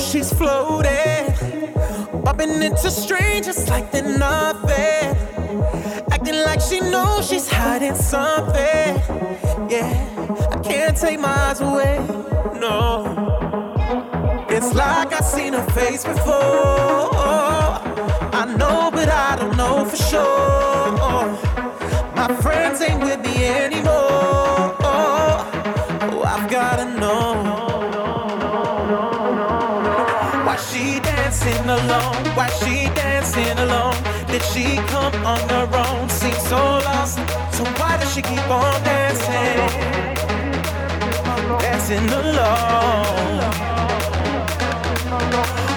she's floating, bumping into strangers like they're nothing. Acting like she knows she's hiding something. Yeah, I can't take my eyes away. No. It's like I've seen her face before. I know, but I don't know for sure. My friends ain't with me anymore. Lost. So why does she keep on dancing? Dancing alone.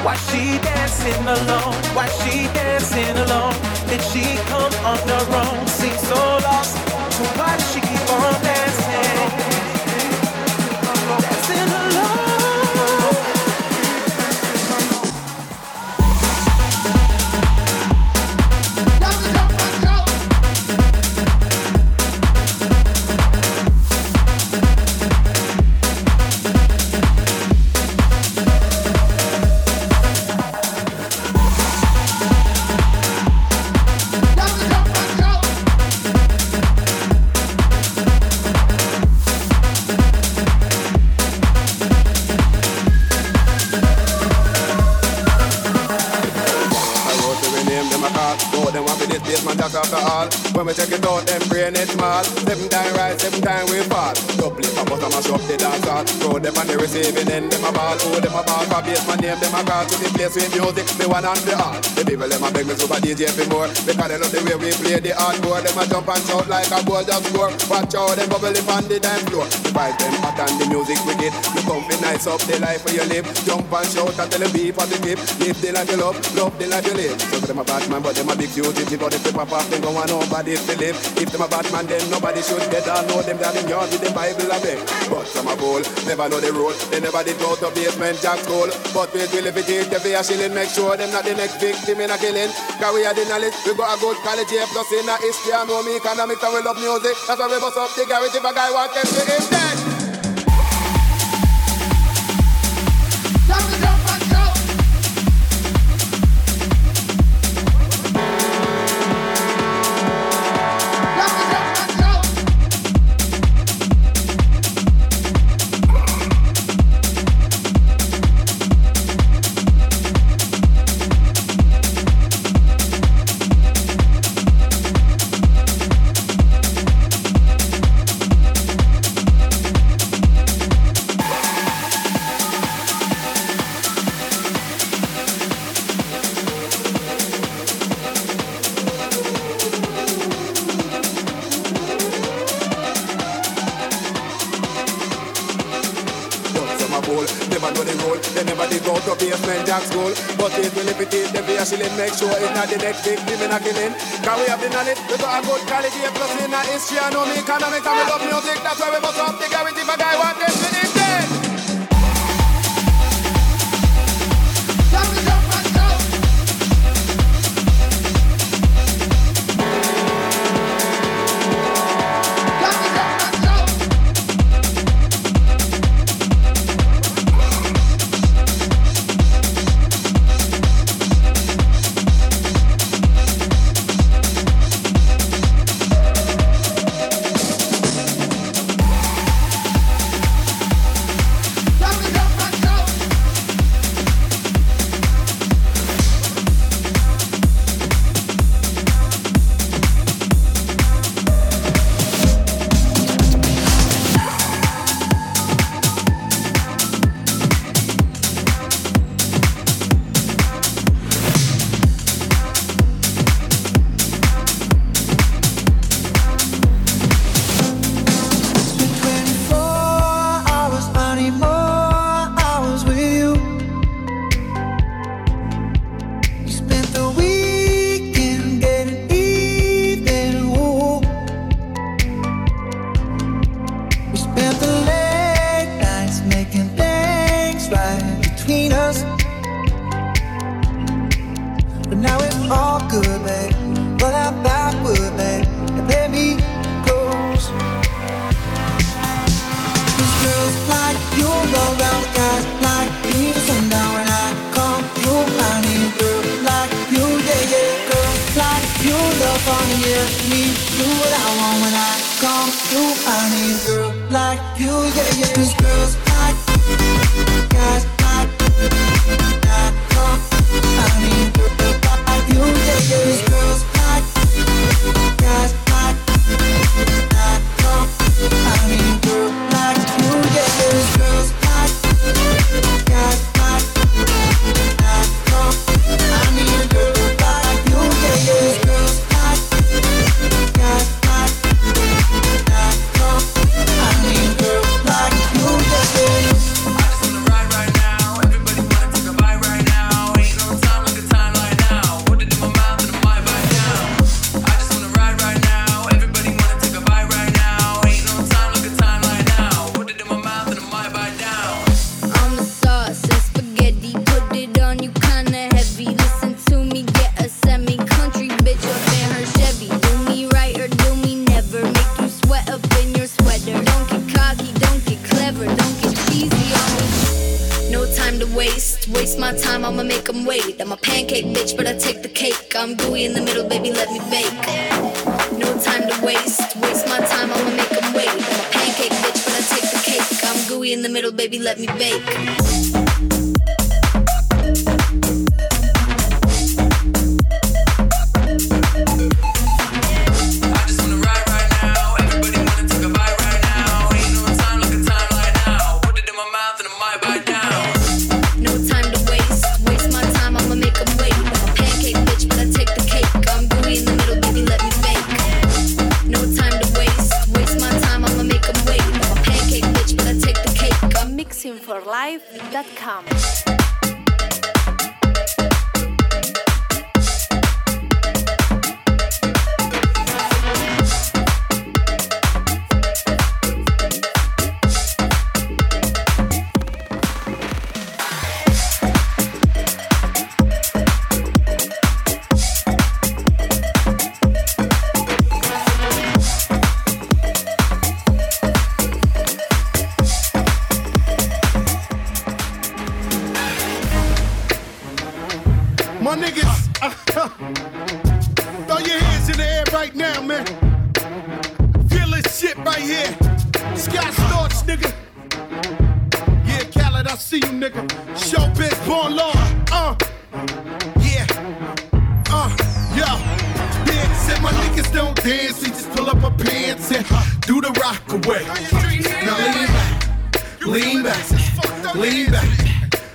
Why she dancing alone? Why she dancing alone? Did she come on her own? Seems so lost. So why does she keep on dancing? Shop the dance hall. Throw them on the receiving end, them a ball. Oh, them a ball for basement name, them a call. To the place with music, me one and the all. The people them a beg me super DJ for more. Because they love the way we play the hardcore. Them a jump and shout like a ball just score. Watch out, them bubble up on the dance floor. The vibe them and the music wicked. You fi nice up the life where you live. Jump and shout and tell for the positive. Live the life you love, love the life you live. So them a Batman, but them a big duty. But if they pop off, them go want nobody to live. If them a Batman, then nobody should get all know them down in yard with the Bible a beg. But some a fool, never know the rule. They never did go to Basement Jaxx school. But we will if it is the fear shilling, make sure them not the next victim in a killing. Cause we are the knowledge, we got a good college here, plus in a history, and know me economics and we love music. That's why we bust up the garage if a guy want them to him My niggas, uh, throw your hands in the air right now, man. Feel this shit right here. Scott Storch, nigga. Yeah, Khaled, I see you, nigga. Showbiz, born law. Uh, yeah. Uh, yeah said my niggas don't dance, they just pull up our pants and do the rock away. Now lean back, lean back, lean back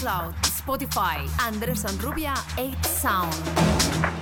SoundCloud, Spotify. Anderson Rubia 8 Sound.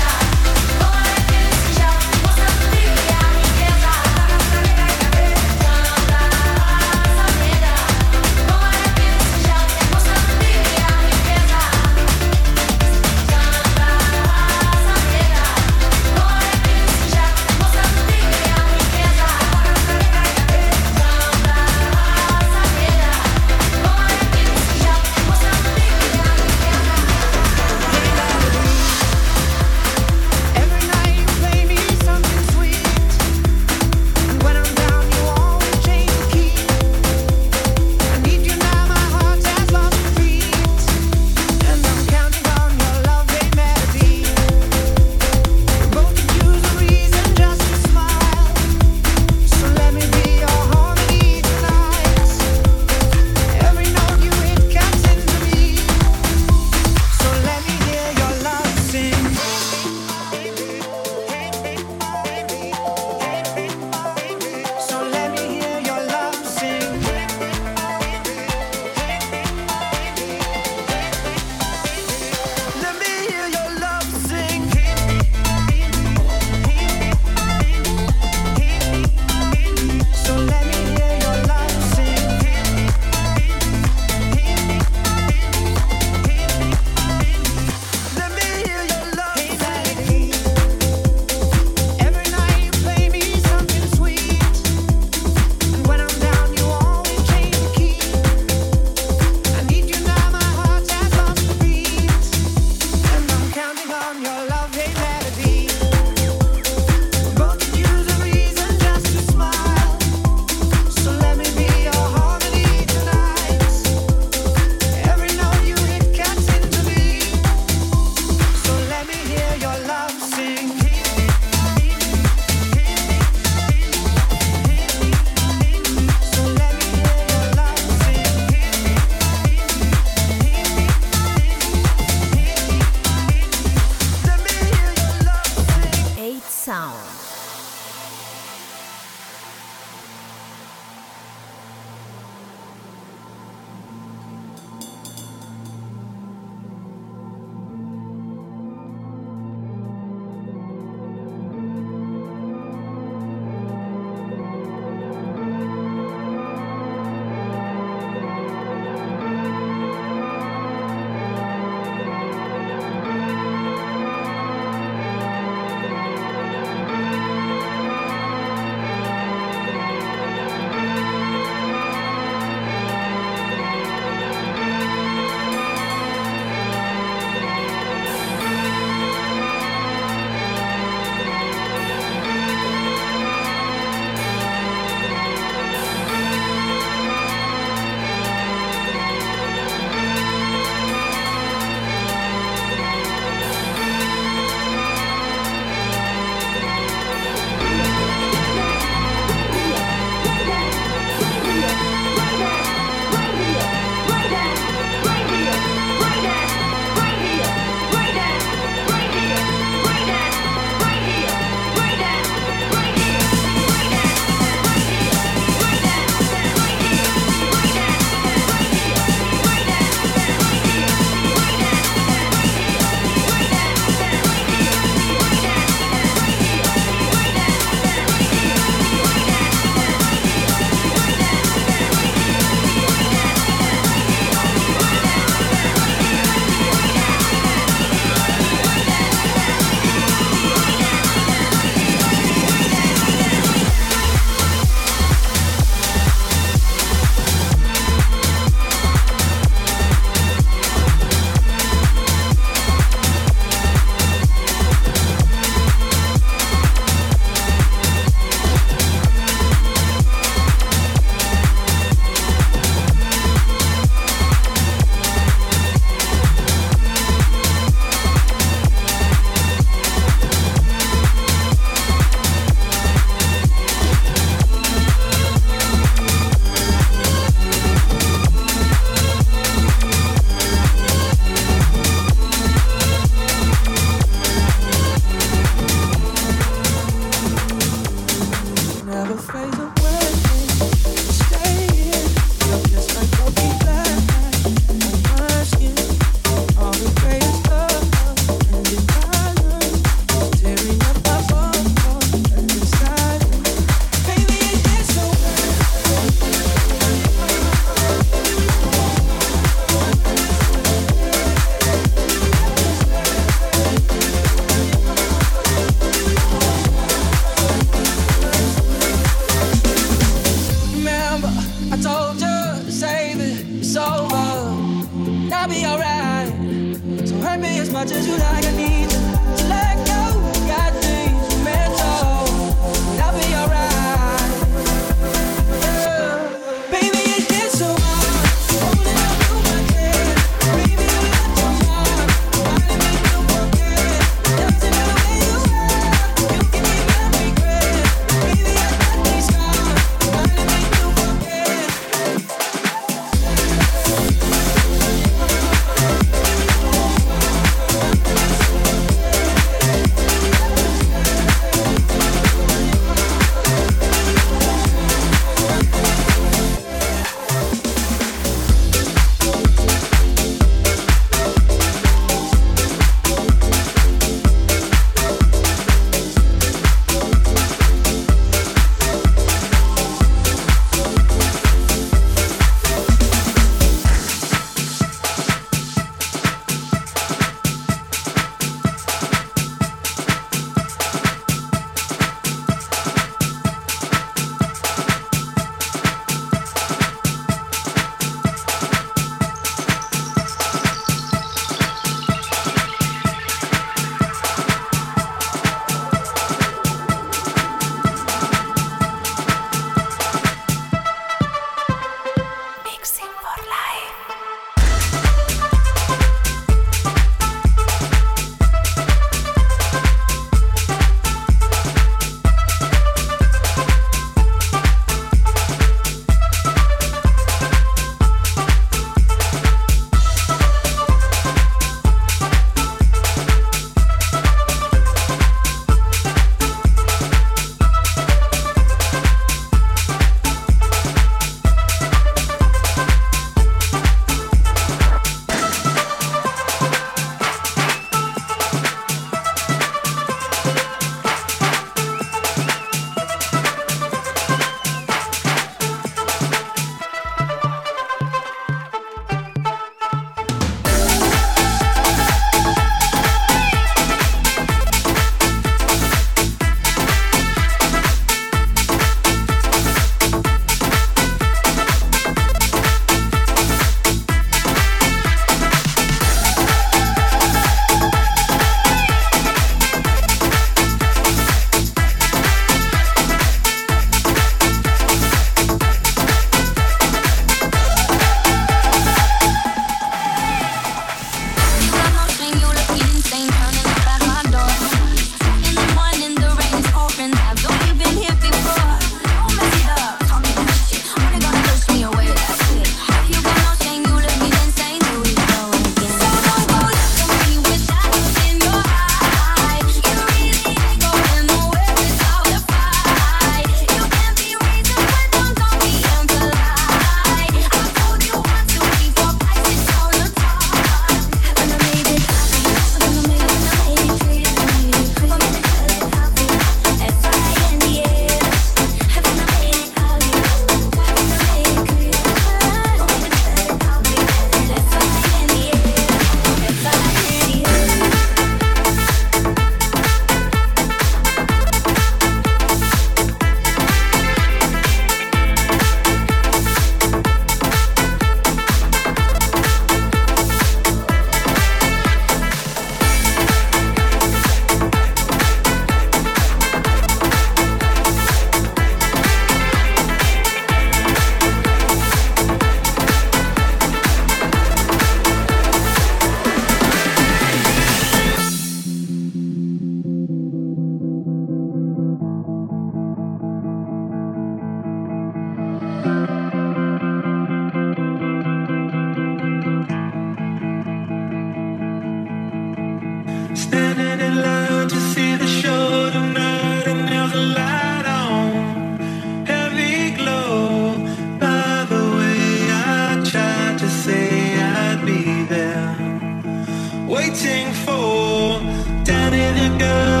Danny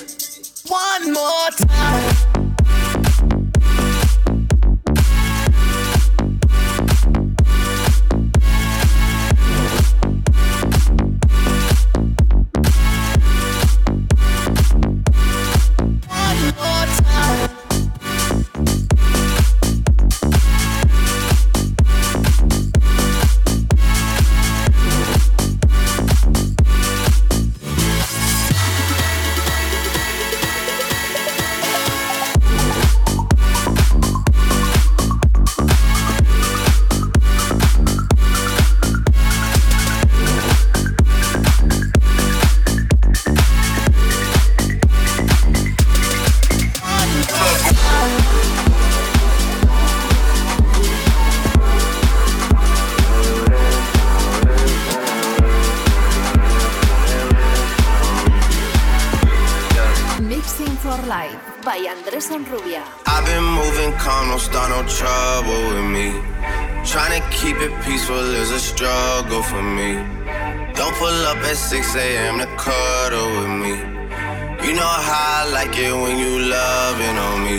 How I like it when you loving on me.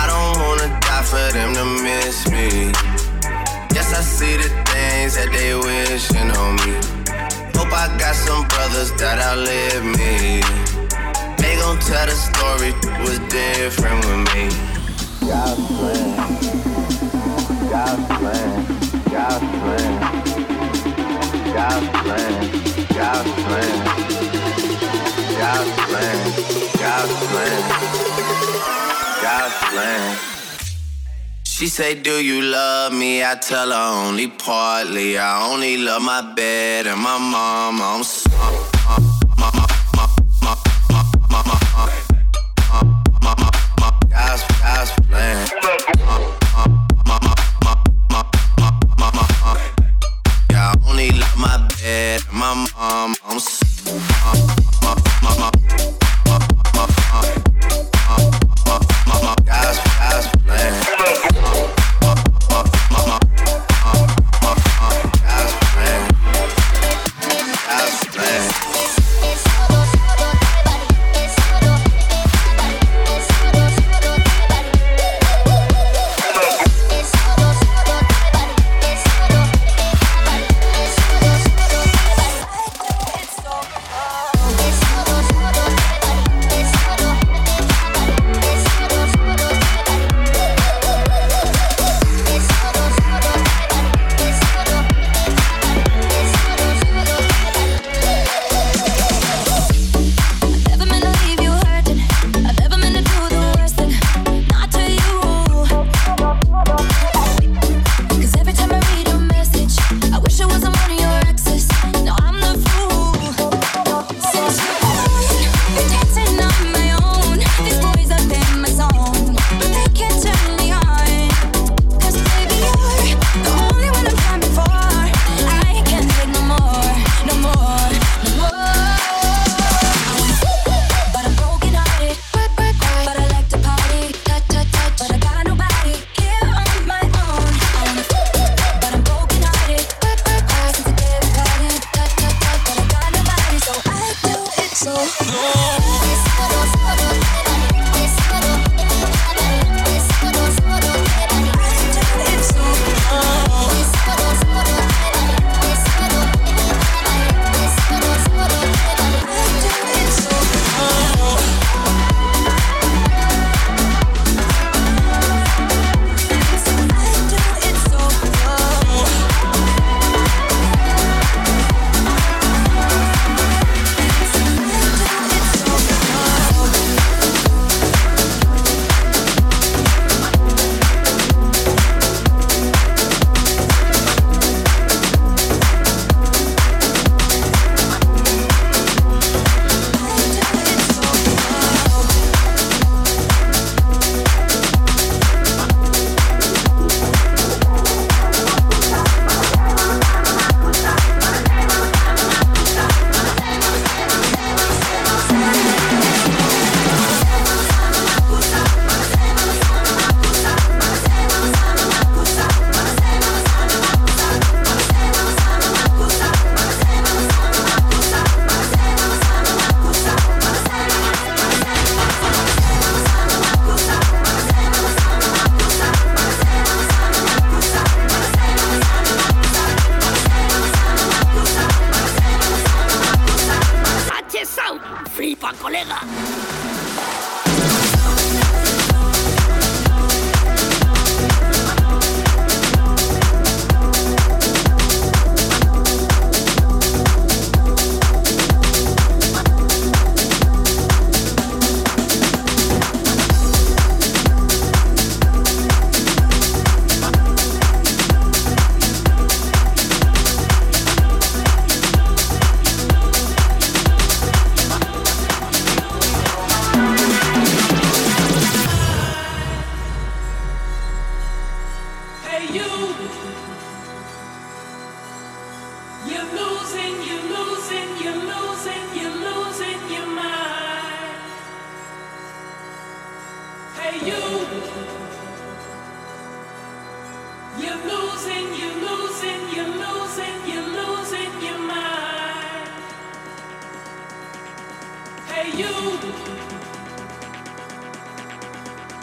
I don't wanna die for them to miss me. Yes, I see the things that they wishing on me. Hope I got some brothers that outlive me. They gon' tell the story was different with me. God's plan, God's plan, God's plan, God's plan, God's plan, God's plan, God's plan, God's plan. She say, Do you love me? I tell her only partly. I only love my bed and my mom. I'm sorry. God's, God's plan. Yeah, I only love my bed and my mom. I'm s- God's,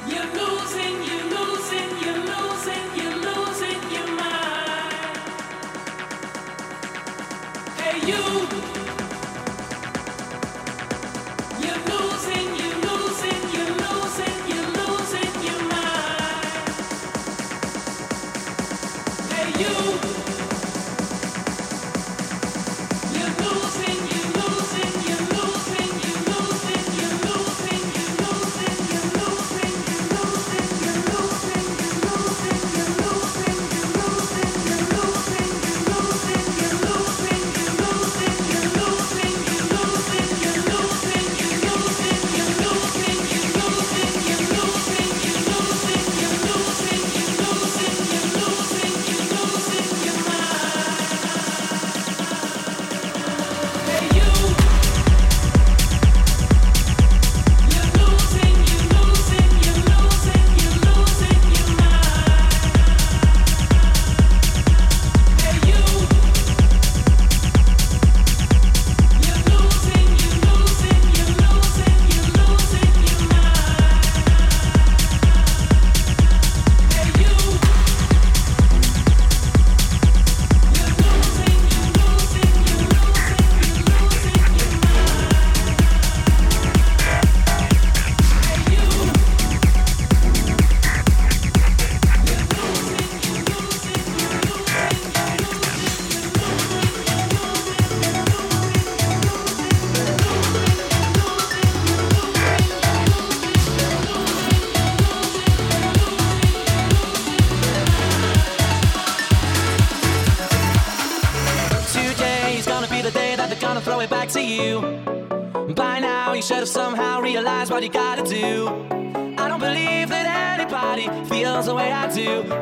You're losing.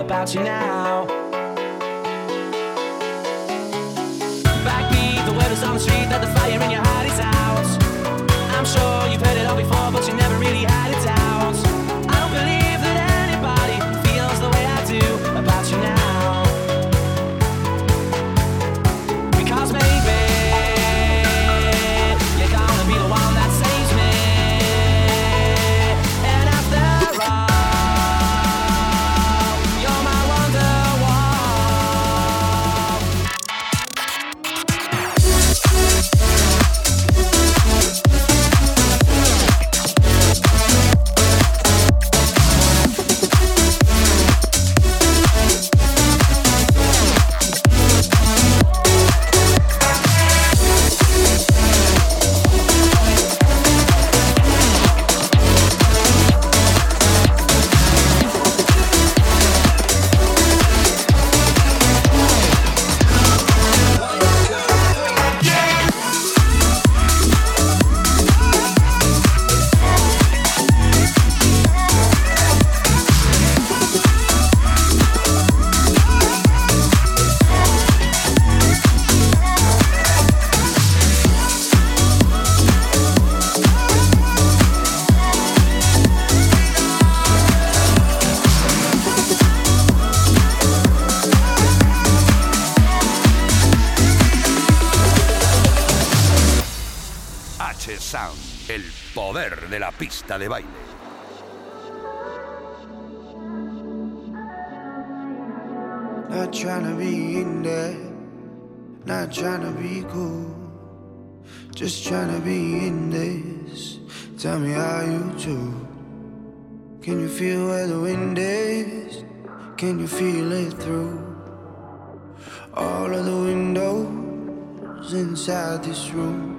About you now. pista de baile. Not trying to be in there, not trying to be cool, just trying to be in this. Tell me how you do. Can you feel where the wind is? Can you feel it through all of the windows inside this room?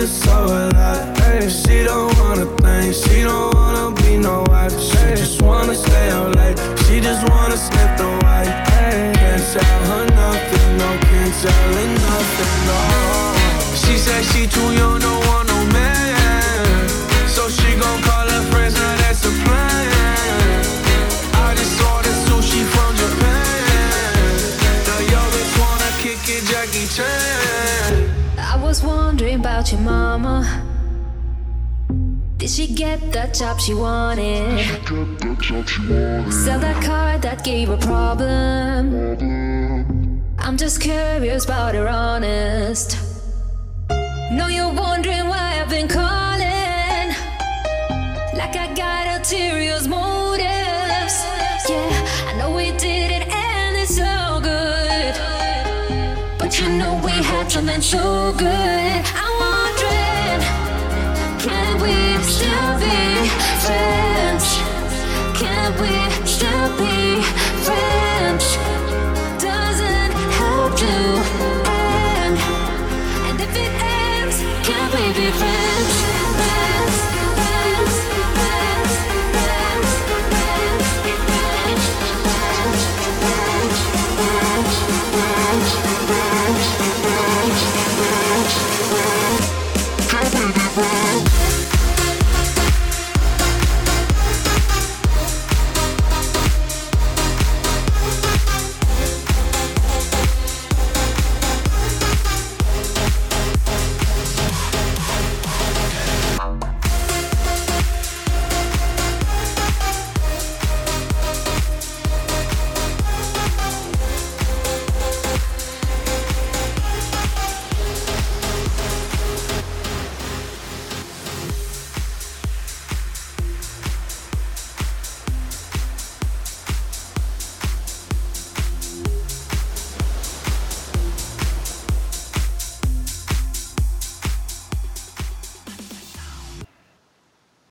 is so alive. Hey, she don't wanna think, she don't wanna be no wife. She just wanna stay out late, she just wanna sniff the white. Hey, can't tell her nothing, no, can't tell her nothing, no. She said she too young, no one. worry about your mama. Did she get the job she wanted? Sell that car that gave her problem. I'm just curious about her honest. Know you're wondering why I've been calling. Like I got ulterior motives. You know we had something so good. I'm can we still be friends? Can we still be friends? Doesn't have to end. And if it ends, can we be friends?